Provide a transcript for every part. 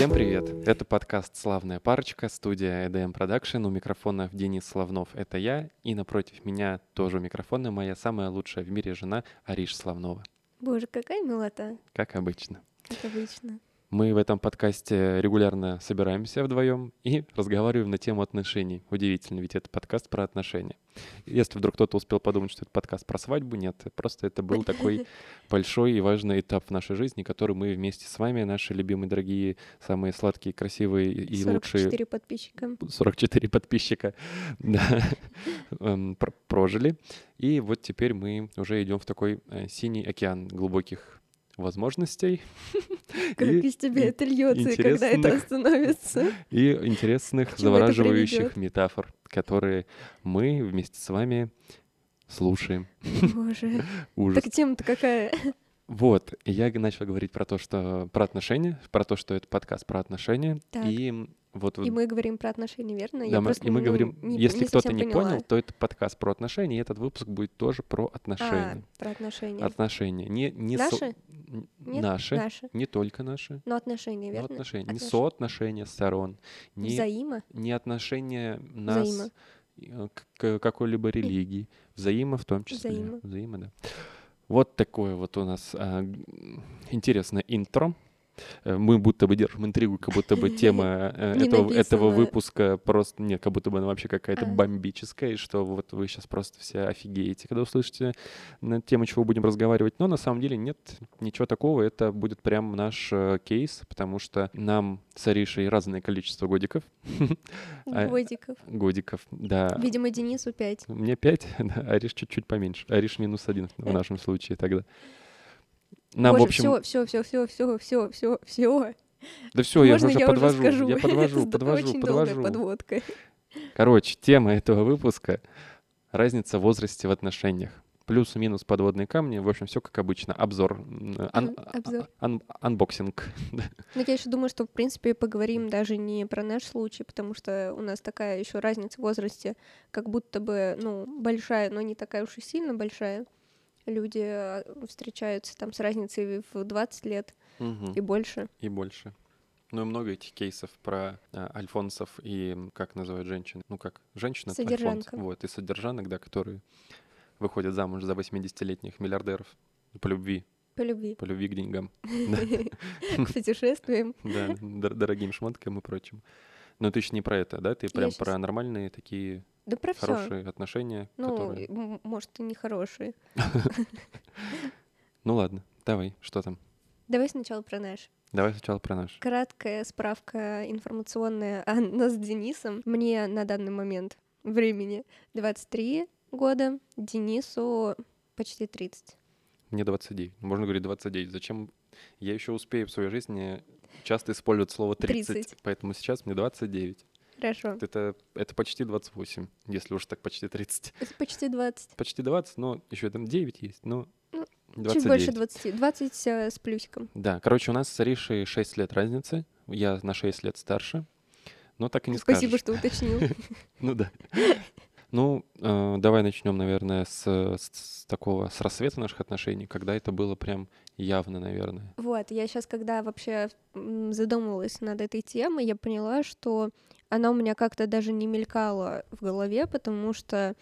Всем привет! Это подкаст «Славная парочка», студия EDM Production. У микрофонов Денис Славнов — это я, и напротив меня тоже у микрофона моя самая лучшая в мире жена Ариш Славнова. Боже, какая милота, Как обычно. как обычно. Мы в этом подкасте регулярно собираемся вдвоем и разговариваем на тему отношений. Удивительно, ведь это подкаст про отношения. Если вдруг кто-то успел подумать, что это подкаст про свадьбу, нет, просто это был такой большой и важный этап в нашей жизни, который мы вместе с вами, наши любимые, дорогие, самые сладкие, красивые и лучшие 44 подписчика. 44 подписчика да, эм, пр- прожили. И вот теперь мы уже идем в такой э, синий океан глубоких возможностей Как И из тебя это льется, и когда это остановится. и интересных, завораживающих метафор, которые мы вместе с вами слушаем. Боже. Ужас. Так тема-то какая? Вот, я начал говорить про то, что про отношения, про то, что это подкаст про отношения. Так. И вот И мы говорим про отношения, верно? Да, Я мы- просто, и мы ну, говорим, не- если не кто-то не поняла. понял, то это подкаст про отношения, и этот выпуск будет тоже про А, отношения. про отношения. Отношения. Не, не со- Наши? н- Нет? наши, Наши. не только наши, Но отношения, но верно? отношения. Не Отнош- соотношения сторон, не, Взаимо? не отношения нас Взаимо. э, к к какой-либо религии. Взаимо в том числе. Взаимо. Взаимо, да. Вот такое вот у нас г- интересное интро. Э, Мы будто бы держим интригу, как будто бы тема э, этого, этого выпуска просто, нет, как будто бы она вообще какая-то А. бомбическая, и что вот вы сейчас просто все офигеете, когда услышите на тему, чего будем разговаривать. Но на самом деле нет ничего такого, это будет прям наш э, кейс, потому что нам с Аришей разное количество годиков. А- Годиков. Годиков, да. Видимо, Денису 5. Мне 5, да, Ариш чуть-чуть поменьше. Ариш минус один в нашем случае тогда. Нам, Боже, в общем, все, все, все, все, все, все, все. да все, я уже я подвожу, уже скажу? я подвожу, Это подвожу, очень долгая подвожу. подводка. Короче, тема этого выпуска — разница в возрасте в отношениях. Плюс-минус подводные камни, в общем, все как обычно. Обзор, ан- обзор. а- ан- анбоксинг. Ну, я еще думаю, что, в принципе, поговорим даже не про наш случай, потому что у нас такая еще разница в возрасте, как будто бы, ну, большая, но не такая уж и сильно большая. Люди э, встречаются там с разницей в 20 лет Мгм. и больше. И больше. Ну и много этих кейсов про а, альфонсов и, как называют женщин, ну как, женщина это альфонс. Содержанка. Вот, и содержанок, да, которые выходят замуж за 80-летних миллиардеров по любви, По любви. по любви к деньгам. К путешествиям. Да, дор- дорогим шмоткам и прочим. Но ты еще не про это, да? Ты прям щас- про нормальные такие Да про хорошие отношения, Ну, которые... может, и нехорошие. Ну ладно, давай, что там? Давай сначала про наш. Давай сначала про наш. Краткая справка информационная о нас с Денисом. Мне на данный момент времени 23 года, Денису почти 30. Мне 29. Можно говорить 29. Зачем? Я еще успею в своей жизни часто использовать слово 30, 30. поэтому сейчас мне 29. Хорошо. Это, это почти 28, если уж так почти 30. Это почти 20. Почти 20, но еще там 9 есть, но Ну, 29. Чуть больше 20. 20 э, с плюсиком. Да, короче, у нас с Аришей 6 лет разницы. Я на 6 лет старше. Но так и не Спасибо, скажешь. что уточнил. Ну да. Ну, э, давай начнем, наверное, с, с- с такого, с рассвета наших отношений, когда это было прям явно, наверное. Вот, я сейчас, когда вообще задумывалась над этой темой, я поняла, что она у меня как-то даже не мелькала в голове, потому что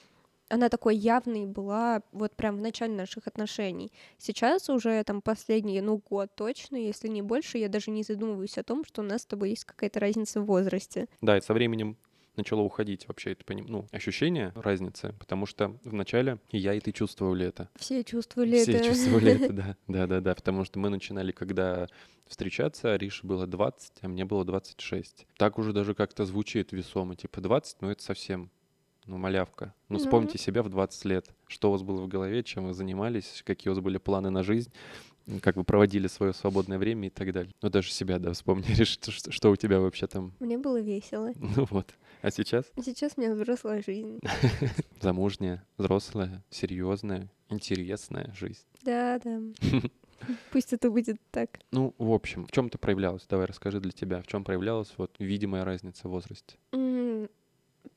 она такой явной была вот прям в начале наших отношений. Сейчас уже там последний, ну, год точно, если не больше, я даже не задумываюсь о том, что у нас с тобой есть какая-то разница в возрасте. Да, и со временем начало уходить вообще это поним- ну, ощущение разницы, потому что вначале и я, и ты чувствовали это. Все чувствовали Все это. чувствовали это, да. Да, да, да. Потому что мы начинали, когда встречаться, Арише было 20, а мне было 26. Так уже даже как-то звучит весомо. Типа 20, ну это совсем ну, малявка. Ну, Ну. вспомните себя в 20 лет. Что у вас было в голове, чем вы занимались, какие у вас были планы на жизнь, как вы проводили свое свободное время и так далее. Ну, даже себя, да, вспомни, что, что- что у тебя вообще там. Мне было весело. Ну вот. А сейчас Сейчас у меня взрослая жизнь. замужняя, взрослая, серьезная, интересная жизнь. Да, да. Пусть это будет так. Ну, в общем, в чем это проявлялось? Давай расскажи для тебя, в чем проявлялась вот видимая разница в возрасте.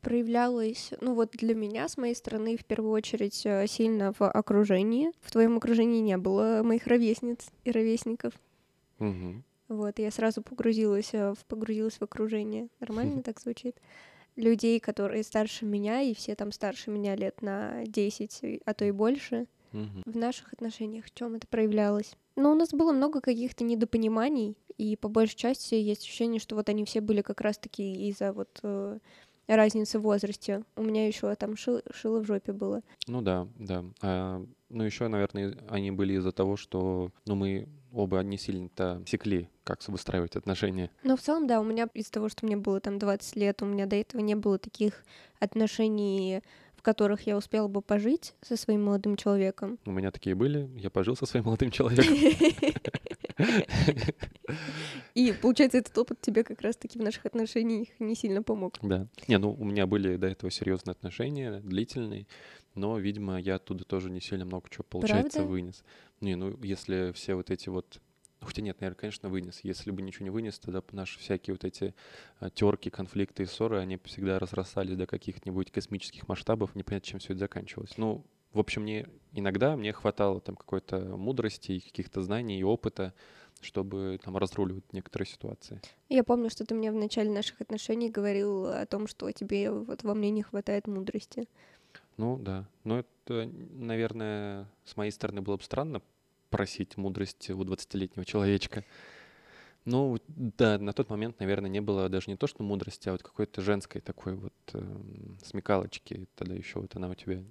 Проявлялось, ну вот для меня, с моей стороны, в первую очередь, э, сильно в окружении. В твоем окружении не было моих ровесниц и ровесников. Мгм. Вот, я сразу погрузилась э, в, погрузилась в окружение. Нормально так звучит? Людей, которые старше меня, и все там старше меня лет на 10, а то и больше. В наших отношениях в чем это проявлялось? Ну, у нас было много каких-то недопониманий, и по большей части есть ощущение, что вот они все были как раз-таки из-за вот разницы в возрасте. У меня еще там шил- шило в жопе было. Ну да, да. А, ну еще, наверное, они были из-за того, что ну, мы оба не сильно-то секли, как выстраивать отношения. Но в целом, да, у меня из-за того, что мне было там 20 лет, у меня до этого не было таких отношений, в которых я успела бы пожить со своим молодым человеком. У меня такие были. Я пожил со своим молодым человеком. И, получается, этот опыт тебе как раз-таки в наших отношениях не сильно помог. Да. Не, ну у меня были до этого серьезные отношения, длительные, но, видимо, я оттуда тоже не сильно много чего, получается, Правда? вынес. Не, ну если все вот эти вот ну, хотя нет, наверное, конечно, вынес. Если бы ничего не вынес, тогда наши всякие вот эти терки, конфликты и ссоры, они всегда разрастались до каких-нибудь космических масштабов, непонятно, чем все это заканчивалось. Ну, в общем, мне иногда мне хватало там какой-то мудрости, и каких-то знаний и опыта, чтобы там разруливать некоторые ситуации. Я помню, что ты мне в начале наших отношений говорил о том, что тебе вот во мне не хватает мудрости. Ну да. Но это, наверное, с моей стороны было бы странно просить мудрости у 20-летнего человечка. Ну, да, на тот момент, наверное, не было даже не то, что мудрости, а вот какой-то женской такой вот эм, смекалочки. Тогда еще вот она у тебя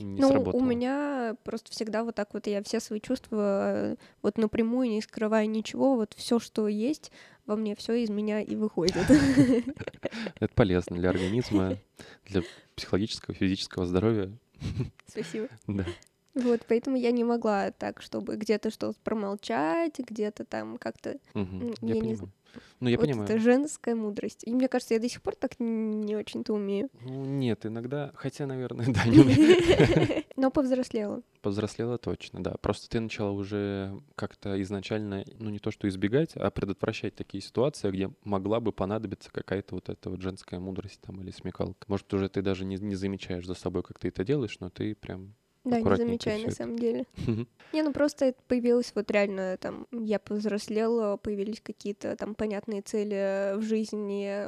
не ну, сработала. у меня просто всегда вот так вот я все свои чувства э, вот напрямую, не скрывая ничего, вот все, что есть во мне, все из меня и выходит. Это полезно для организма, для психологического, физического здоровья. Спасибо. Да. Вот, поэтому я не могла так, чтобы где-то что-то промолчать, где-то там как-то... М, Я я не. Ну, я вот понимаю. это женская мудрость. И мне кажется, я до сих пор так не очень-то умею. Ну, нет, иногда, хотя, наверное, да, не умею. Но повзрослела. Повзрослела точно, да. Просто ты начала уже как-то изначально, ну не то что избегать, а предотвращать такие ситуации, где могла бы понадобиться какая-то вот эта вот женская мудрость там или смекалка. Может, уже ты даже не, не замечаешь за собой, как ты это делаешь, но ты прям... Да, не замечаю на самом деле. Не, ну просто это появилось вот реально там, я повзрослела, появились какие-то там понятные цели в жизни,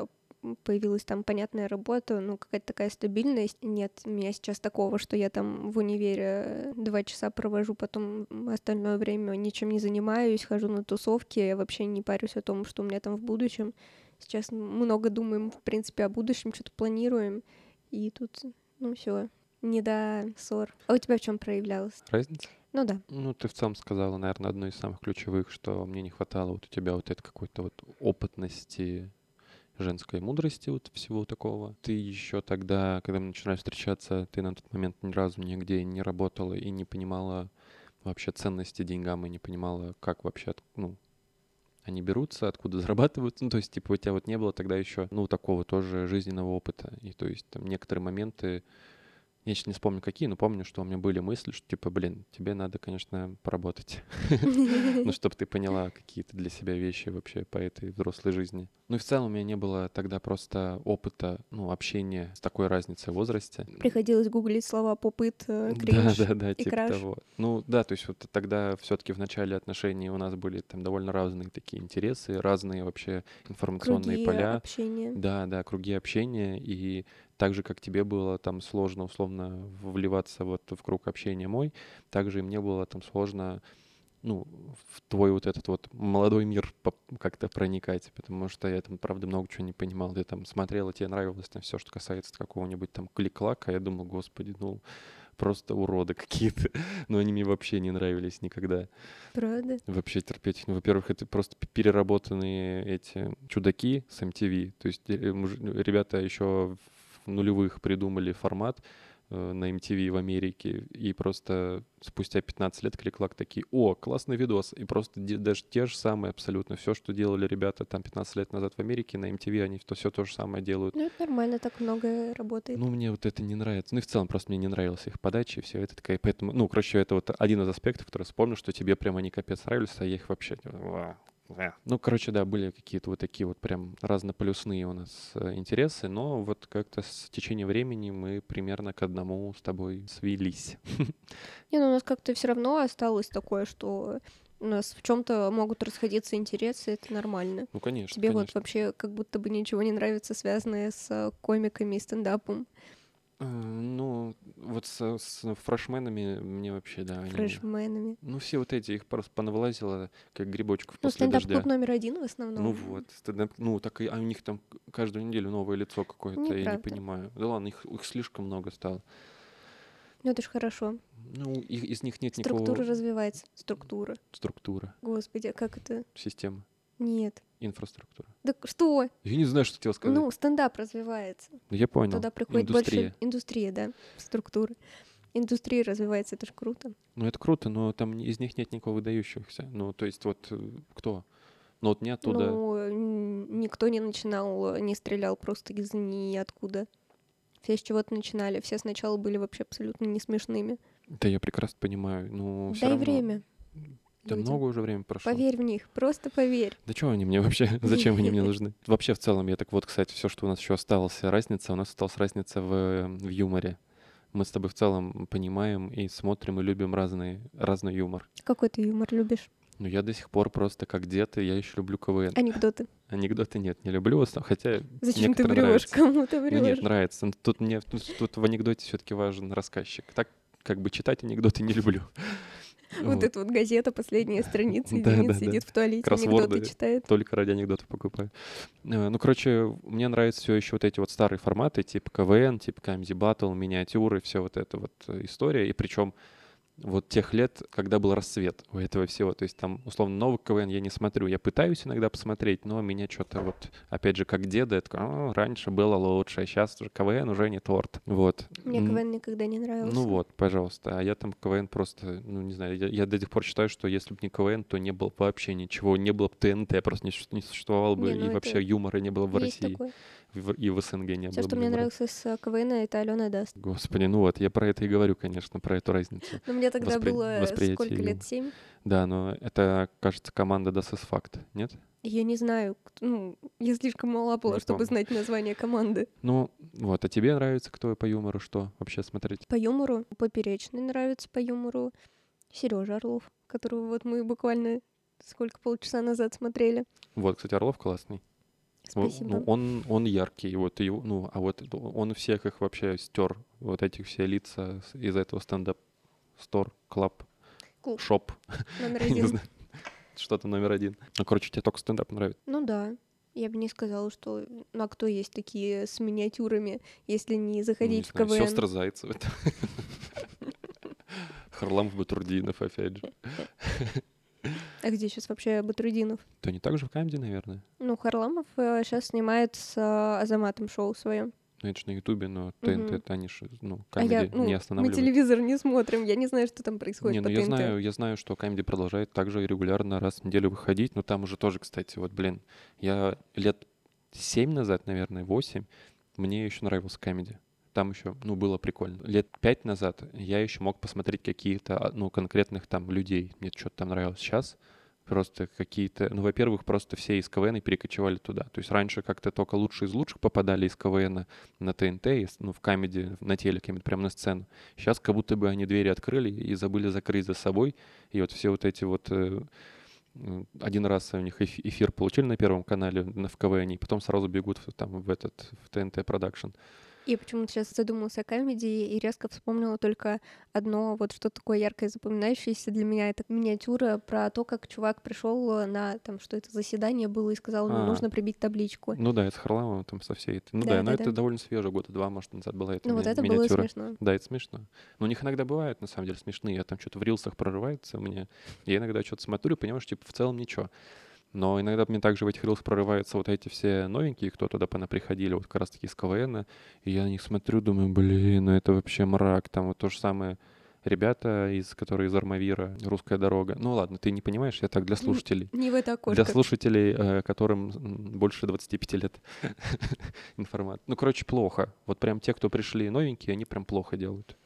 появилась там понятная работа, ну какая-то такая стабильность. Нет у меня сейчас такого, что я там в универе два часа провожу, потом остальное время ничем не занимаюсь, хожу на тусовки, я вообще не парюсь о том, что у меня там в будущем. Сейчас много думаем, в принципе, о будущем, что-то планируем, и тут, ну все, не до ссор. А у тебя в чем проявлялось? Разница? Ну да. Ну, ты в целом сказала, наверное, одно из самых ключевых, что мне не хватало вот у тебя вот этой какой-то вот опытности, женской мудрости, вот всего такого. Ты еще тогда, когда мы начинали встречаться, ты на тот момент ни разу нигде не работала и не понимала вообще ценности деньгам и не понимала, как вообще, ну, они берутся, откуда зарабатываются. Ну, то есть, типа, у тебя вот не было тогда еще, ну, такого тоже жизненного опыта. И то есть, там некоторые моменты, я сейчас не вспомню какие, но помню, что у меня были мысли, что, типа, блин, тебе надо, конечно, поработать. Ну, чтобы ты поняла какие-то для себя вещи вообще по этой взрослой жизни. Ну и в целом у меня не было тогда просто опыта, ну, общения с такой разницей в возрасте. Приходилось гуглить слова попыт, э, Да, кринж. да, да, и типа того. Ну да, то есть вот тогда все-таки в начале отношений у нас были там довольно разные такие интересы, разные вообще информационные поля. общения. Да, да, круги общения, и так же, как тебе было там сложно, условно, вливаться вот в круг общения мой, так же и мне было там сложно, ну, в твой вот этот вот молодой мир как-то проникать, потому что я там, правда, много чего не понимал. Ты там смотрел, и тебе нравилось там все, что касается какого-нибудь там клик-клака, я думал, господи, ну, просто уроды какие-то, но они мне вообще не нравились никогда Правда? вообще терпеть. их. Ну, во-первых, это просто переработанные эти чудаки с MTV. То есть э, ребята еще нулевых придумали формат э, на MTV в Америке, и просто спустя 15 лет клик-клак такие, о, классный видос, и просто даже те же самые абсолютно, все, что делали ребята там 15 лет назад в Америке, на MTV они то все то же самое делают. Ну, это нормально, так много работает. Ну, мне вот это не нравится. Ну и в целом просто мне не нравилась их подача и все это такая. Поэтому, ну, короче, это вот один из аспектов, который вспомнил, что тебе прям они капец нравились, а я их вообще... Ну, короче, да, были какие-то вот такие вот прям разнополюсные у нас э, интересы, но вот как-то с течением времени мы примерно к одному с тобой свелись. Не, ну у нас как-то все равно осталось такое, что У нас в чем-то могут расходиться интересы, это нормально. Ну, конечно, Тебе вот конечно. вообще как будто бы ничего не нравится, связанное с э, комиками и стендапом. Ну, вот с, с фрешменами мне вообще, да, они- фрешменами. Ну, все вот эти, их просто понавылазило, как грибочков Ну, после дождя. стендап-клуб номер один в основном. Ну вот, стендап, ну так и, а у них там каждую неделю новое лицо какое-то, я не Неправда. понимаю. Да ладно, их, их слишком много стало. Ну, это ж хорошо. Ну, их- из них нет Структура никакого развивается. Структура. структуры, Господи, а как это? системы, Нет. Инфраструктура. Да к- что? Я не знаю, что хотел сказать. Ну, стендап развивается. Ну, я понял. Туда приходит Индустрия. больше индустрия, да, структуры. Индустрия развивается, это ж круто. Ну, это круто, но там из них нет никого выдающихся. Ну, то есть вот э, кто? Ну, вот не оттуда. Ну, никто не начинал, не стрелял просто из ниоткуда. Все с чего-то начинали. Все сначала были вообще абсолютно не смешными. Да я прекрасно понимаю. Ну, всё Дай равно. время. Да много уже времени прошло. Поверь в них, просто поверь. Да чего они мне вообще? Зачем они мне нужны? Вообще в целом, я так вот, кстати, все, что у нас еще осталось, разница, у нас осталась разница в, в юморе. Мы с тобой в целом понимаем и смотрим и любим разный, разный юмор. Какой ты юмор любишь? Но я до сих пор просто как дед, и я еще люблю КВН. Анекдоты. Анекдоты нет, не люблю, хотя Зачем ты врешь? Кому ты Ну нет, врешь? нравится. Но Тут мне тут, тут в анекдоте все-таки важен рассказчик. Так как бы читать анекдоты не люблю. Вот эта вот газета, последняя страница, да, сидит в туалете, анекдоты читает. Только ради анекдотов покупаю. Э, Ну, короче, мне нравятся все еще вот эти вот старые форматы, типа КВН, типа Comedy Battle, миниатюры, все вот эта вот э, история. И причем вот тех лет, когда был рассвет у этого всего. То есть там, условно, новый КВН я не смотрю. Я пытаюсь иногда посмотреть, но меня что-то вот, опять же, как деда, такой, «А, раньше было лучше, а сейчас уже КВН уже не торт. Вот. Мне КВН никогда не нравился. Ну вот, пожалуйста. А я там КВН просто, ну не знаю, я, я до сих пор считаю, что если бы не КВН, то не было бы вообще ничего, не было бы ТНТ, просто не, не существовало бы, Не, ну и это вообще юмора не было бы в России, такое. В- и в СНГ не Все, было что бы мне нравилось с э, КВН, это Алена Даст. Господи, ну вот, я про это и говорю, конечно, про эту разницу. Но мне тогда Воспри- было восприятие сколько лет? Семь? Да, но это, кажется, команда Das ist Fact, нет? Я не знаю, кто- ну, я слишком мала была, Не чтобы помню. знать название команды. Ну, вот, а тебе нравится кто по юмору, что вообще смотреть? По юмору Поперечный нравится по юмору. Сережа Орлов, которого вот мы буквально сколько полчаса назад смотрели. Вот, кстати, Орлов классный. Во- Спасибо. Ну, он, он яркий, вот его, ну, а вот он всех их вообще стер, вот этих все лица из этого стендап стор, клаб, шоп, Номер не один. знаю, что-то номер один. Ну, короче, тебе только стендап нравится. Ну да. Я бы не сказала, что... Ну, а кто есть такие с миниатюрами, если не заходить в КВН? Сестры Зайцевы. Харламов Батрудинов, опять же. А где сейчас вообще Батрудинов? То не так же в Камеди, наверное? Ну, Харламов сейчас снимает с э, Азаматом шоу свое. Ну, это же на Ютубе, но. ТНТ, это они же, ну, А я, Камеди ну, не мы останавливают. телевизор не смотрим, я не знаю, что там происходит Не, ну я ТНТ. знаю, я знаю, что Камеди продолжает также регулярно раз в неделю выходить, но там уже тоже, кстати, вот, блин, я лет семь назад, наверное, восемь, мне еще нравился Камеди. Там еще, ну, было прикольно. Лет пять назад я еще мог посмотреть какие-то, а, ну, конкретных там людей. Мне что-то там нравилось. Сейчас просто какие-то... Ну, во-первых, просто все из КВН перекочевали туда. То есть раньше как-то только лучшие из лучших попадали из КВН на ТНТ, ну, в Камеди, на телеке, прямо на сцену. Сейчас как будто бы они двери открыли и забыли закрыть за собой. И вот все вот эти вот... э, один раз у них эф- эфир получили на Первом канале на- в КВН, и потом сразу бегут в, там, в этот в ТНТ продакшн. Я почему-то сейчас задумался о комедии и резко вспомнила только одно, вот что такое яркое запоминающееся для меня. Это миниатюра про то, как чувак пришел на, там, что это заседание было и сказал, ну, А. нужно прибить табличку. Ну да, это с Харламовым там со всей этой. Ну да, Да, но да, это да. довольно свежее, года два, может, назад была эта Ну, вот ми- это было миниатюра. смешно. Да, это смешно. Но у них иногда бывают, на самом деле, смешные. Я там что-то в рилсах прорывается мне. Я иногда что-то смотрю, и понимаю, что, типа, в целом ничего. Но иногда мне также в этих рилсах прорываются вот эти все новенькие, кто туда пона приходили, вот как раз-таки из КВН. И я на них смотрю, думаю, блин, ну это вообще мрак. Там вот то же самое ребята, из, которые из Армавира, «Русская дорога». Ну ладно, ты не понимаешь, я так для слушателей. Не в это окошко. Для слушателей, э, которым больше 25 лет информат. Ну, короче, плохо. Вот прям те, кто пришли новенькие, они прям плохо делают.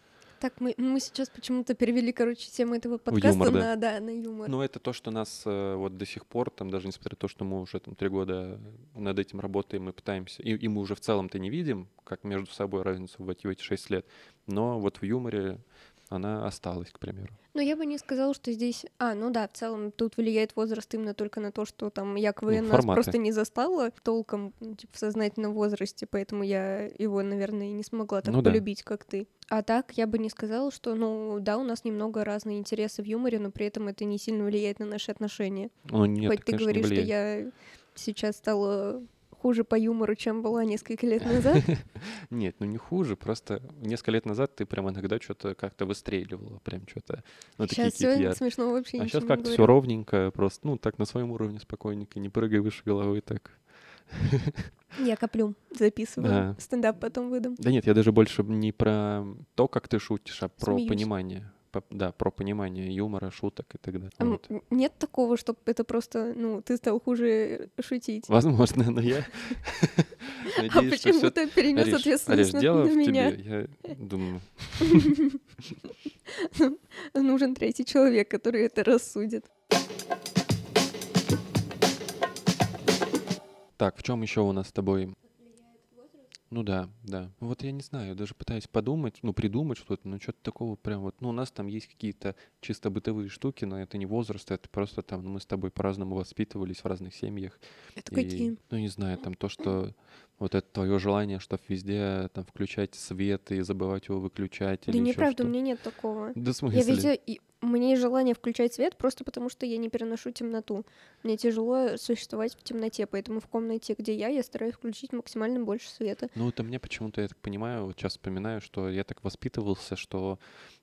Так, мы, мы сейчас почему-то перевели, короче, тему этого подкаста юмор, да. на, да, на юмор. Ну, это то, что нас э, вот до сих пор, там даже несмотря на то, что мы уже там три года над этим работаем и пытаемся, и, и мы уже в целом-то не видим, как между собой разницу в эти, в эти шесть лет, но вот в юморе она осталась, к примеру. Но я бы не сказала, что здесь... А, ну да, в целом тут влияет возраст именно только на то, что там якобы Ну, нас просто не застала толком ну, типа, в сознательном возрасте, поэтому я его, наверное, и не смогла так Ну да. полюбить, как ты. А так я бы не сказала, что, ну да, у нас немного разные интересы в юморе, но при этом это не сильно влияет на наши отношения. Ну, нет, Хоть ты конечно, не говоришь, что я сейчас стала хуже по юмору, чем была несколько лет назад. Нет, ну не хуже, просто несколько лет назад ты прям иногда что-то как-то выстреливала, прям что-то, ну Сейчас все смешно вообще А сейчас как-то все ровненько, просто, ну так на своем уровне спокойненько, не прыгай выше головы так. Я коплю, записываю. Да. Стендап потом выдам. Да нет, я даже больше не про то, как ты шутишь, а про Смеюсь. понимание. Да, про понимание юмора, шуток и так далее. А Вот. Нет такого, чтобы это просто, ну, ты стал хуже шутить. Возможно, но я А почему ты перенес ответственность на, меня? Я думаю, Нужен третий человек, который это рассудит. Так, в чем еще у нас с тобой? Ну да, да. Вот я не знаю, даже пытаюсь подумать, ну придумать что-то, но что-то такого прям вот. Ну у нас там есть какие-то чисто бытовые штуки, но это не возраст, это просто там, ну, мы с тобой по-разному воспитывались в разных семьях. Это И, какие? ну не знаю, там то, что вот это твое желание, что везде там включать свет и забывать его выключать Да или неправда, у меня нет такого. Да в Я везде... и- Есть желание включать свет просто потому, что я не переношу темноту. Мне тяжело существовать в темноте, поэтому в комнате, где я, я стараюсь включить максимально больше света. Ну, это мне почему-то, я так понимаю, вот сейчас вспоминаю, что я так воспитывался, что,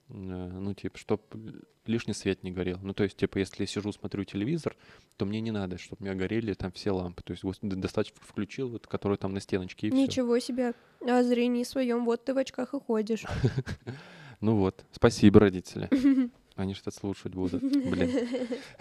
э, ну, типа, чтоб лишний свет не горел. Ну, то есть, типа, если я сижу, смотрю телевизор, то мне не надо, чтобы у меня горели там все лампы. То есть, вот достаточно включил, вот, которые там на стеночке, и. Ничего себе. О зрении своем, вот ты в очках и ходишь. Ну вот, спасибо, родители. Они что-то слушать будут, блин.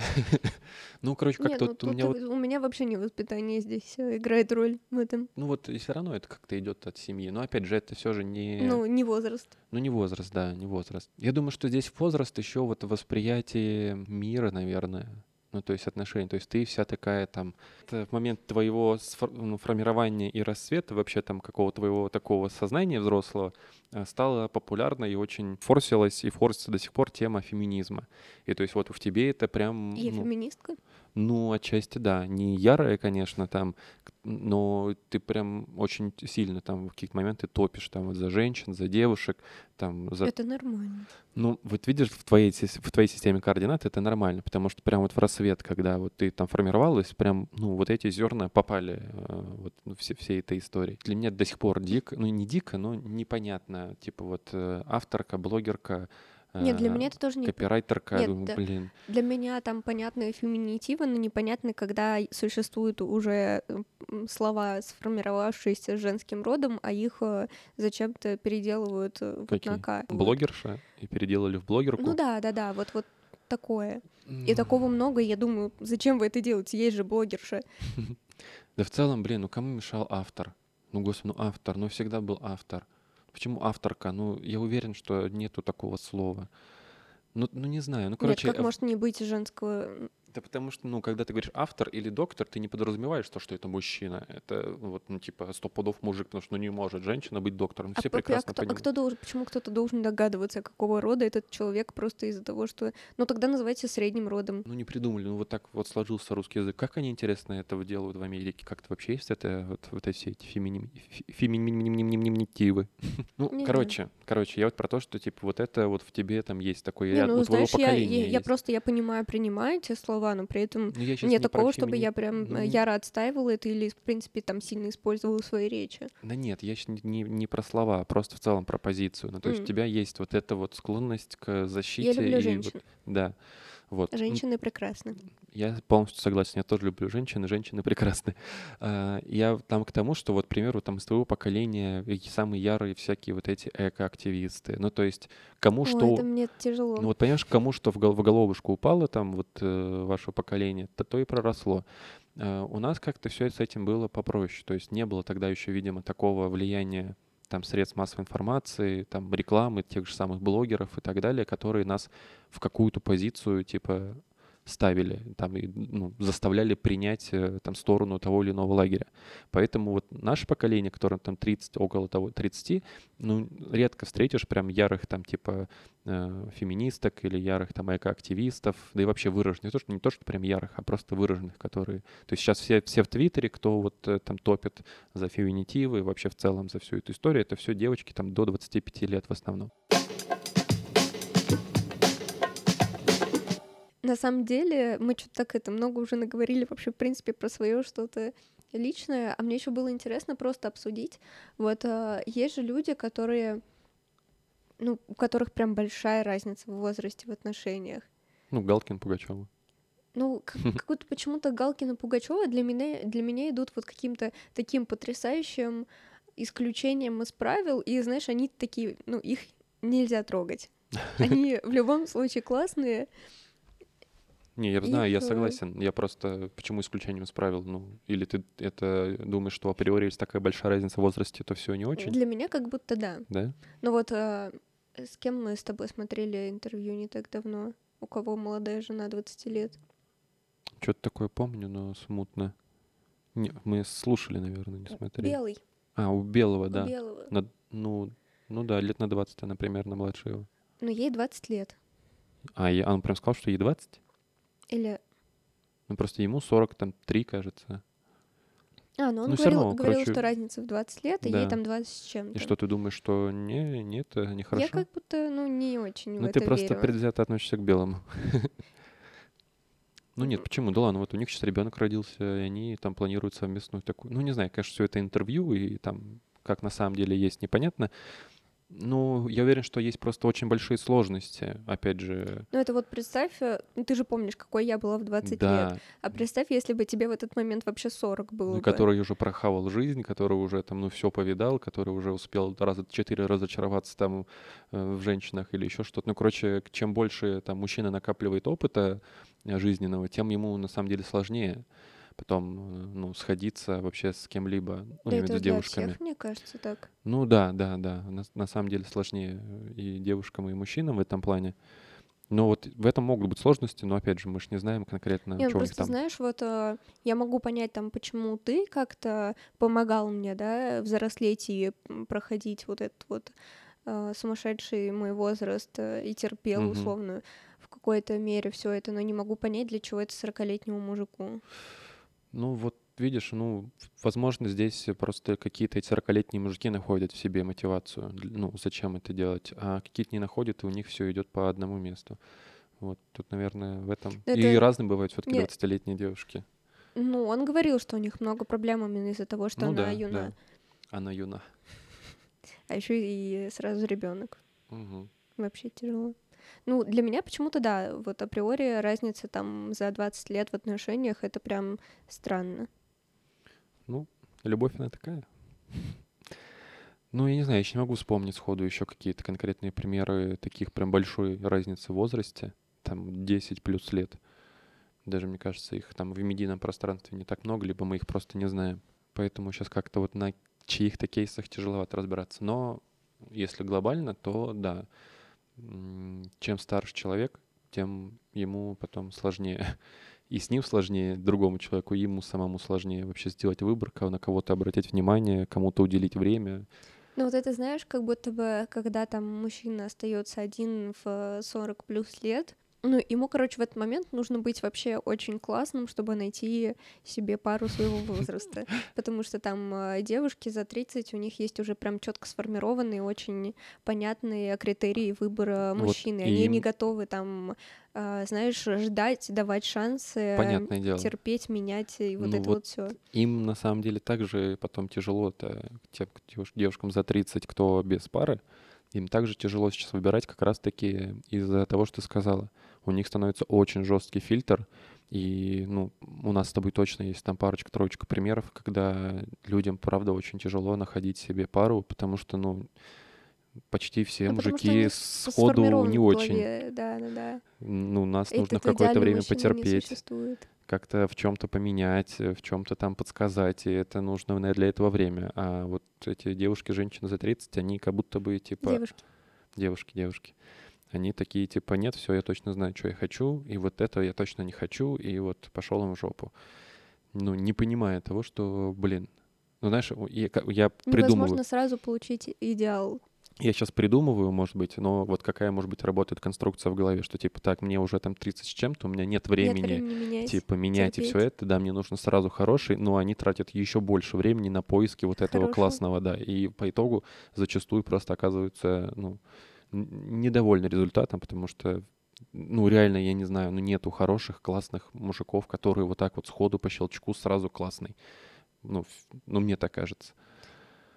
Ну, короче, как-то ну у меня вот, у меня вообще не воспитание здесь играет роль в этом. ну вот и все равно это как-то идет от семьи. Но опять же, это все же не... Ну, не возраст. Ну, не возраст, да, не возраст. Я думаю, что здесь возраст еще вот восприятие мира, наверное. Ну, то есть отношений. То есть ты вся такая там... это в момент твоего сфор- ну, формирования и расцвета, вообще там какого-то твоего такого сознания взрослого, стала популярна и очень форсилась и форсится до сих пор тема феминизма. И то есть вот в тебе это прям... Я ну, феминистка. ну, отчасти да. Не ярая, конечно, там, но ты прям очень сильно там в какие-то моменты топишь там вот за женщин, за девушек, там за... Это нормально. Ну, вот видишь, в твоей, в твоей системе координат это нормально, потому что прям вот в рассвет, когда вот ты там формировалась, прям, ну, вот эти зерна попали э, вот ну, все, всей этой истории. Для меня до сих пор дико, ну, не дико, но непонятно, типа вот э, авторка, блогерка, Нет, для э, меня это тоже не... копирайтерка, Нет, думаю, блин, Для меня там понятны феминитивы, но непонятно, когда существуют уже э, слова, сформировавшиеся женским родом, а их зачем-то переделывают Какие? на блогерша и переделали в блогерку. Ну да, да, да, вот вот такое. И такого много, и я думаю, зачем вы это делаете? Есть же блогерша. Да в целом, блин, ну кому мешал автор? Ну, господи, ну автор, ну всегда был автор. Почему авторка? Ну, я уверен, что нету такого слова. Ну, ну не знаю, ну, короче... Нет, как э, может не быть женского... Да потому что, ну, когда ты говоришь автор или доктор, ты не подразумеваешь то, что это мужчина. Это вот, ну, типа, сто пудов мужик, потому что ну, не может женщина быть доктором. А, Все а прекрасно кто, а понимают. кто должен, почему кто-то должен догадываться, какого рода этот человек просто из-за того, что... Ну тогда называйте средним родом. Ну, не придумали, ну, вот так вот сложился русский язык. Как они, интересно, это делают в Америке? Как-то вообще есть это, вот, вот эти все эти феминим- фе- феминитивы? Ну, короче, короче, я вот про то, что, типа, вот это вот в тебе там есть такой Не, ну твоего знаешь, я, я, я просто, я понимаю, принимаю эти слова, но при этом Ну, я нет такого, чтобы я прям ну, э, яро отстаивала это или, в принципе, там сильно использовала в своей речи. Да нет, я щас не, не, про слова, а просто в целом про позицию. Ну, то есть М. у тебя есть вот эта вот склонность к защите. Я люблю и вот- женщин. да. Вот. Женщины прекрасны. Я полностью согласен, я тоже люблю женщин, женщины прекрасны. А, Я там к тому, что вот, к примеру, там из твоего поколения самые ярые всякие вот эти эко-активисты. Ну, то есть кому Ой, что... это мне тяжело. Ну вот понимаешь, кому что в, гол- в головушку упало там вот э, ваше поколение, то, то и проросло. Э, у нас как-то все с этим было попроще. То есть не было тогда еще, видимо, такого влияния там средств массовой информации, там рекламы тех же самых блогеров и так далее, которые нас в какую-то позицию типа ставили, там, и, ну, заставляли принять э, там сторону того или иного лагеря. Поэтому вот наше поколение, которое там 30, около того 30, ну, редко встретишь прям ярых там типа э, феминисток или ярых там экоактивистов, да и вообще выраженных, не то, что, не то, что прям ярых, а просто выраженных, которые... То есть сейчас все, все в Твиттере, кто вот э, там топит за феминитивы, вообще в целом за всю эту историю, это все девочки там до 25 лет в основном. На самом деле, мы что-то так это много уже наговорили вообще, в принципе, про свое что-то личное, а мне еще было интересно просто обсудить. Вот а, есть же люди, которые, ну, у которых прям большая разница в возрасте, в отношениях. Ну, Галкин, Пугачева. Ну, как-то почему-то Галкин и Пугачева для меня, для меня идут вот каким-то таким потрясающим исключением из правил, и, знаешь, они такие, ну, их нельзя трогать. Они в любом случае классные, не, я знаю, я Их, э, согласен. Я просто почему исключением из правил? Ну, или ты это думаешь, что априори есть такая большая разница в возрасте, то все не очень? Для меня как будто да. Да? Ну вот а, с кем мы с тобой смотрели интервью не так давно? У кого молодая жена 20 лет? Что-то такое помню, но смутно. Не, мы слушали, наверное, не смотрели. Белый. А, у Белого, У да. Белого. На- ну, ну да, лет на 20 она примерно младше его. Но ей 20 лет. А, я, он прям сказал, что ей 20? Или... Ну, просто ему 40, там, 3, кажется. А, ну он Ну, говорил, равно, говорил короче, что разница в 20 лет, и да. ей там 20 с чем-то. И что, ты думаешь, что не, нет, это нехорошо? Я как будто, ну, не очень Ну, ты просто верю. предвзято относишься к белому. Ну нет, почему? Да ладно, вот у них сейчас ребенок родился, и они там планируют совместную такую... Ну, не знаю, конечно, все это интервью, и там как на самом деле есть, непонятно. Ну, я уверен, что есть просто очень большие сложности, опять же. Ну, это вот представь, э, ну, ты же помнишь, какой я была в 20 лет. да, А представь, если бы тебе в этот момент вообще 40 было ну, бы. который уже прохавал жизнь, который уже там, ну, все повидал, который уже успел раза четыре разочароваться там э, в женщинах или еще что-то. Ну, короче, чем больше там мужчина накапливает опыта э, жизненного, тем ему на самом деле сложнее потом, э, ну, сходиться вообще с кем-либо, ну, Да именно это с для девушками. всех, мне кажется, так. Ну да, да, да. На, на самом деле сложнее э, и девушкам, и мужчинам в этом плане. Но вот в этом могут быть сложности, но опять же, мы же не знаем конкретно, Не, ну них просто там. знаешь, вот э, я могу понять там, почему ты как-то помогал мне, да, взрослеть и проходить вот этот вот э, сумасшедший мой возраст и терпел Мгм. условно в какой-то мере все это, но не могу понять, для чего это 40-летнему мужику. Ну вот видишь, ну, возможно, здесь просто какие-то эти 40-летние мужики находят в себе мотивацию. Ну, зачем это делать? А какие-то не находят, и у них все идет по одному месту. Вот тут, наверное, в этом. И Это- разные бывают все-таки Нет. 20-летние девушки. Ну, он говорил, что у них много проблем именно из-за того, что ну она да, юна, да. Она юна. а еще и сразу ребенок. Мгм. Вообще тяжело. Ну, для меня почему-то, да, вот априори разница там за 20 лет в отношениях, это прям странно. Ну, любовь она такая. Ну, я не знаю, я еще не могу вспомнить сходу еще какие-то конкретные примеры таких прям большой разницы в возрасте. Там 10 плюс лет. Даже, мне кажется, их там в медийном пространстве не так много, либо мы их просто не знаем. Поэтому сейчас как-то вот на чьих-то кейсах тяжеловато разбираться. Но если глобально, то да, чем старше человек, тем ему потом сложнее. И с ним сложнее, другому человеку, ему самому сложнее вообще сделать выбор, на кого-то обратить внимание, кому-то уделить время. Ну, вот это, знаешь, как будто бы, когда там мужчина остается один в 40 плюс лет, ну, ему, короче, в этот момент нужно быть вообще очень классным, чтобы найти себе пару своего возраста. Потому что там э, девушки за 30, у них есть уже прям четко сформированные, очень понятные критерии выбора Вот, мужчины. и Они не готовы там, э, знаешь, ждать, давать шансы, Понятное дело. терпеть, менять и вот Ну это вот вот все. Им на самом деле также потом тяжело, -то, тем девуш- девушкам за 30, кто без пары, им также тяжело сейчас выбирать как раз-таки из-за того, что ты сказала. У них становится очень жесткий фильтр, и ну, у нас с тобой точно есть там парочка-троечка примеров, когда людям, правда, очень тяжело находить себе пару, потому что, ну, почти все Ну, мужики сходу не очень. голове, Да, да, да. Ну, нас нужно Этот какое-то идеальный время потерпеть как-то в чем-то поменять, э, в чем-то там подсказать, и это нужно наверное, для этого время. А вот эти девушки, женщины за 30, они как будто бы типа Девушки. девушки, девушки, Они такие, типа, нет, все, я точно знаю, что я хочу, и вот это я точно не хочу, и вот пошел им в жопу. Ну, не понимая того, что, блин, ну, знаешь, я, я придумываю... Невозможно сразу получить идеал. Я сейчас придумываю, может быть, но вот какая, может быть, работает конструкция в голове, что, типа, так, мне уже там 30 с чем-то, у меня нет времени, Нет времени менять, типа, менять терпеть. и все это, да, мне нужно сразу хороший, но они тратят еще больше времени на поиски вот этого Хорошего. классного, да, и по итогу зачастую просто оказываются, ну, недовольны результатом, потому что, ну, реально, я не знаю, ну, нету хороших, классных мужиков, которые вот так вот сходу по щелчку сразу классный. Ну, ну мне так кажется.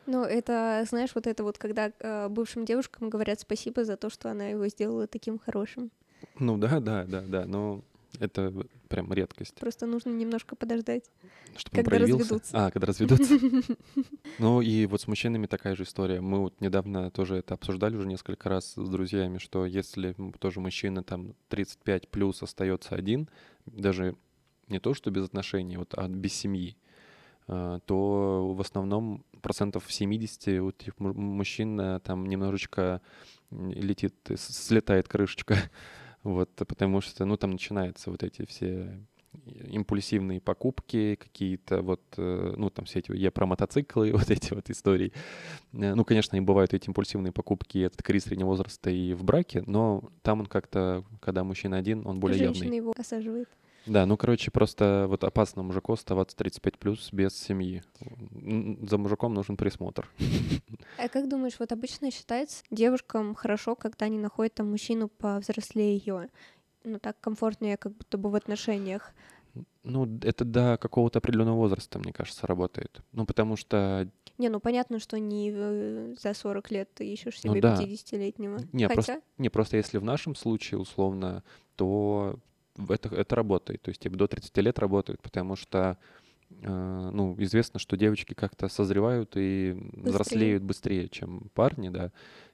Ну, это, знаешь, вот это вот, когда э, бывшим девушкам говорят спасибо за то, что она его сделала таким хорошим. Ну, да, да, да, да, но это прям редкость. Просто нужно немножко подождать. Чтобы он Когда проявился. разведутся. А, когда разведутся. Ну и вот с мужчинами такая же история. Мы вот недавно тоже это обсуждали уже несколько раз с друзьями, что если тоже мужчина там 35 плюс остается один, даже не то, что без отношений, вот, а без семьи, а, то в основном процентов 70 у этих му- мужчин э, там немножечко летит, слетает крышечка. Вот, потому что, ну, там начинаются вот эти все импульсивные покупки, какие-то вот, э, ну, там все эти, я про мотоциклы, вот эти вот истории. Э, Ну, конечно, и бывают эти импульсивные покупки, этот кризис среднего возраста и в браке, но там он как-то, когда мужчина один, он более Женщина явный. его осаживает. Да, ну, короче, просто вот опасно мужику оставаться 35 плюс без семьи. За мужиком нужен присмотр. А как думаешь, вот обычно считается девушкам хорошо, когда они находят там мужчину повзрослее ее? Ну, так комфортнее, как будто бы в отношениях. Ну, это до какого-то определенного возраста, мне кажется, работает. Ну, потому что Не, ну понятно, что не э, за 40 лет ты ищешь себе Ну да. 50-летнего. Не, Хотя, просто- Не, просто если в нашем случае условно, то это, это работает. То есть типа, до 30 лет работает, потому что э, ну, известно, что девочки как-то созревают и взрослеют быстрее, чем парни, да.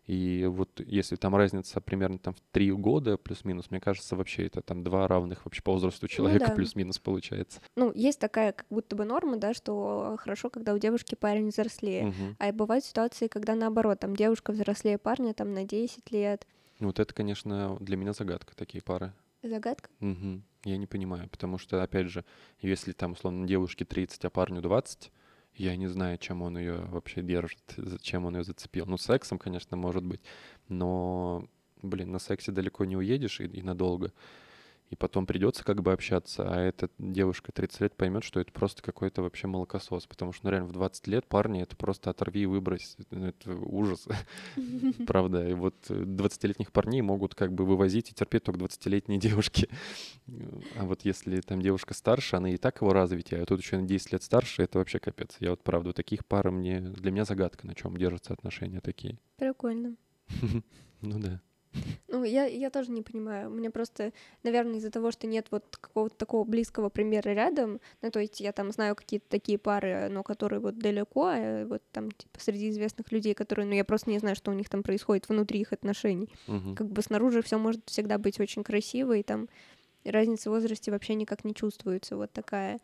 И вот если там разница примерно там в 3 года плюс-минус, мне кажется, вообще это там два равных вообще по возрасту человека да. плюс-минус получается. ну, есть такая как будто бы норма, да, что хорошо, когда у девушки парень взрослее. Мгм. А бывают ситуации, когда наоборот, там девушка взрослее парня там на 10 лет. Ну, Вот это, конечно, для меня загадка, такие пары. Загадка? Мгм. Я не понимаю, потому что, опять же, если там, условно, девушке 30, а парню 20, я не знаю, чем он ее вообще держит, зачем он ее зацепил. Ну, сексом, конечно, может быть, но, блин, на сексе далеко не уедешь и, и надолго. И потом придется как бы общаться, а эта девушка 30 лет поймет, что это просто какой-то вообще молокосос, потому что, ну, реально, в 20 лет парни это просто оторви и выбрось, ну, это ужас. Правда, и вот э, 20-летних парней могут как бы вывозить и терпеть только 20-летние девушки. А вот если там девушка старше, она и так его развитие, а тут еще на 10 лет старше, это вообще капец. Я вот правда, таких пар мне, для меня загадка, на чем держатся отношения такие. Прикольно. Ну да. Ну, я, я тоже не понимаю. Мне просто, наверное, из-за того, что нет вот какого-то такого близкого примера рядом, ну, то есть я там знаю какие-то такие пары, но которые вот далеко, а вот там, типа, среди известных людей, которые, ну, я просто не знаю, что у них там происходит внутри их отношений. Мгм. Как бы снаружи все может всегда быть очень красиво, и там разница в возрасте вообще никак не чувствуется, вот такая.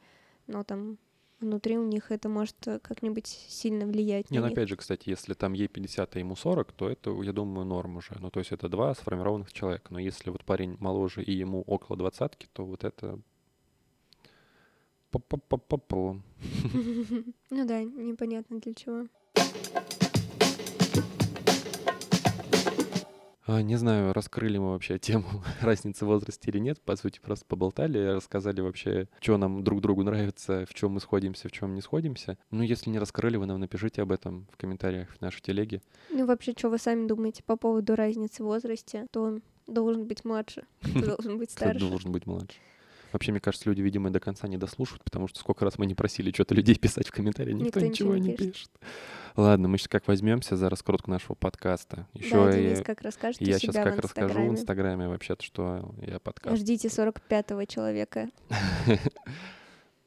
Но там внутри у них это может э, как-нибудь сильно влиять Не, на ну них. опять же, кстати, если там ей 50, а ему 40, то это, я думаю, норм уже. Ну, то есть это два сформированных человека. Но если вот парень моложе и ему около двадцатки, то вот это... Ну да, непонятно для чего. А, Не знаю, раскрыли мы вообще тему разницы в возрасте или нет. По сути, просто поболтали, рассказали вообще, что нам друг другу нравится, в чем мы сходимся, в чем не сходимся. Ну, если не раскрыли, вы нам напишите об этом в комментариях в нашей телеге. Ну вообще, что вы сами думаете по поводу разницы в возрасте? Кто он должен быть младше, должен быть старше? должен быть младше. Вообще, мне кажется, люди, видимо, до конца не дослушают, потому что сколько раз мы не просили что-то людей писать в комментариях, никто, Никто ничего ничего не пишет. пишет. Ладно, мы сейчас как возьмемся за раскрутку нашего подкаста. Еще Да, Денис как расскажет я сейчас как в расскажу в Инстаграме. Инстаграме вообще-то, что я подкаст. Ждите 45-го человека.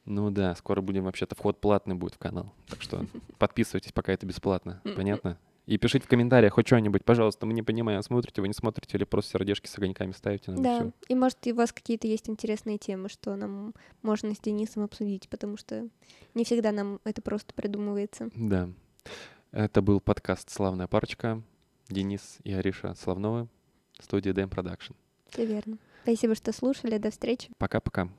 Ну да, скоро будем вообще-то вход платный будет в канал. Так что подписывайтесь, пока это бесплатно. Понятно? И пишите в комментариях хоть что-нибудь, пожалуйста. Мы не понимаем, смотрите вы, не смотрите, или просто сердечки с огоньками ставите нам Да, всё. и может и у вас какие-то есть интересные темы, что нам можно с Денисом обсудить, потому что не всегда нам это просто придумывается. Да. Это был подкаст «Славная парочка». Денис и Ариша Славновы. студии DM Production. Все верно. Спасибо, что слушали. До встречи. Пока-пока.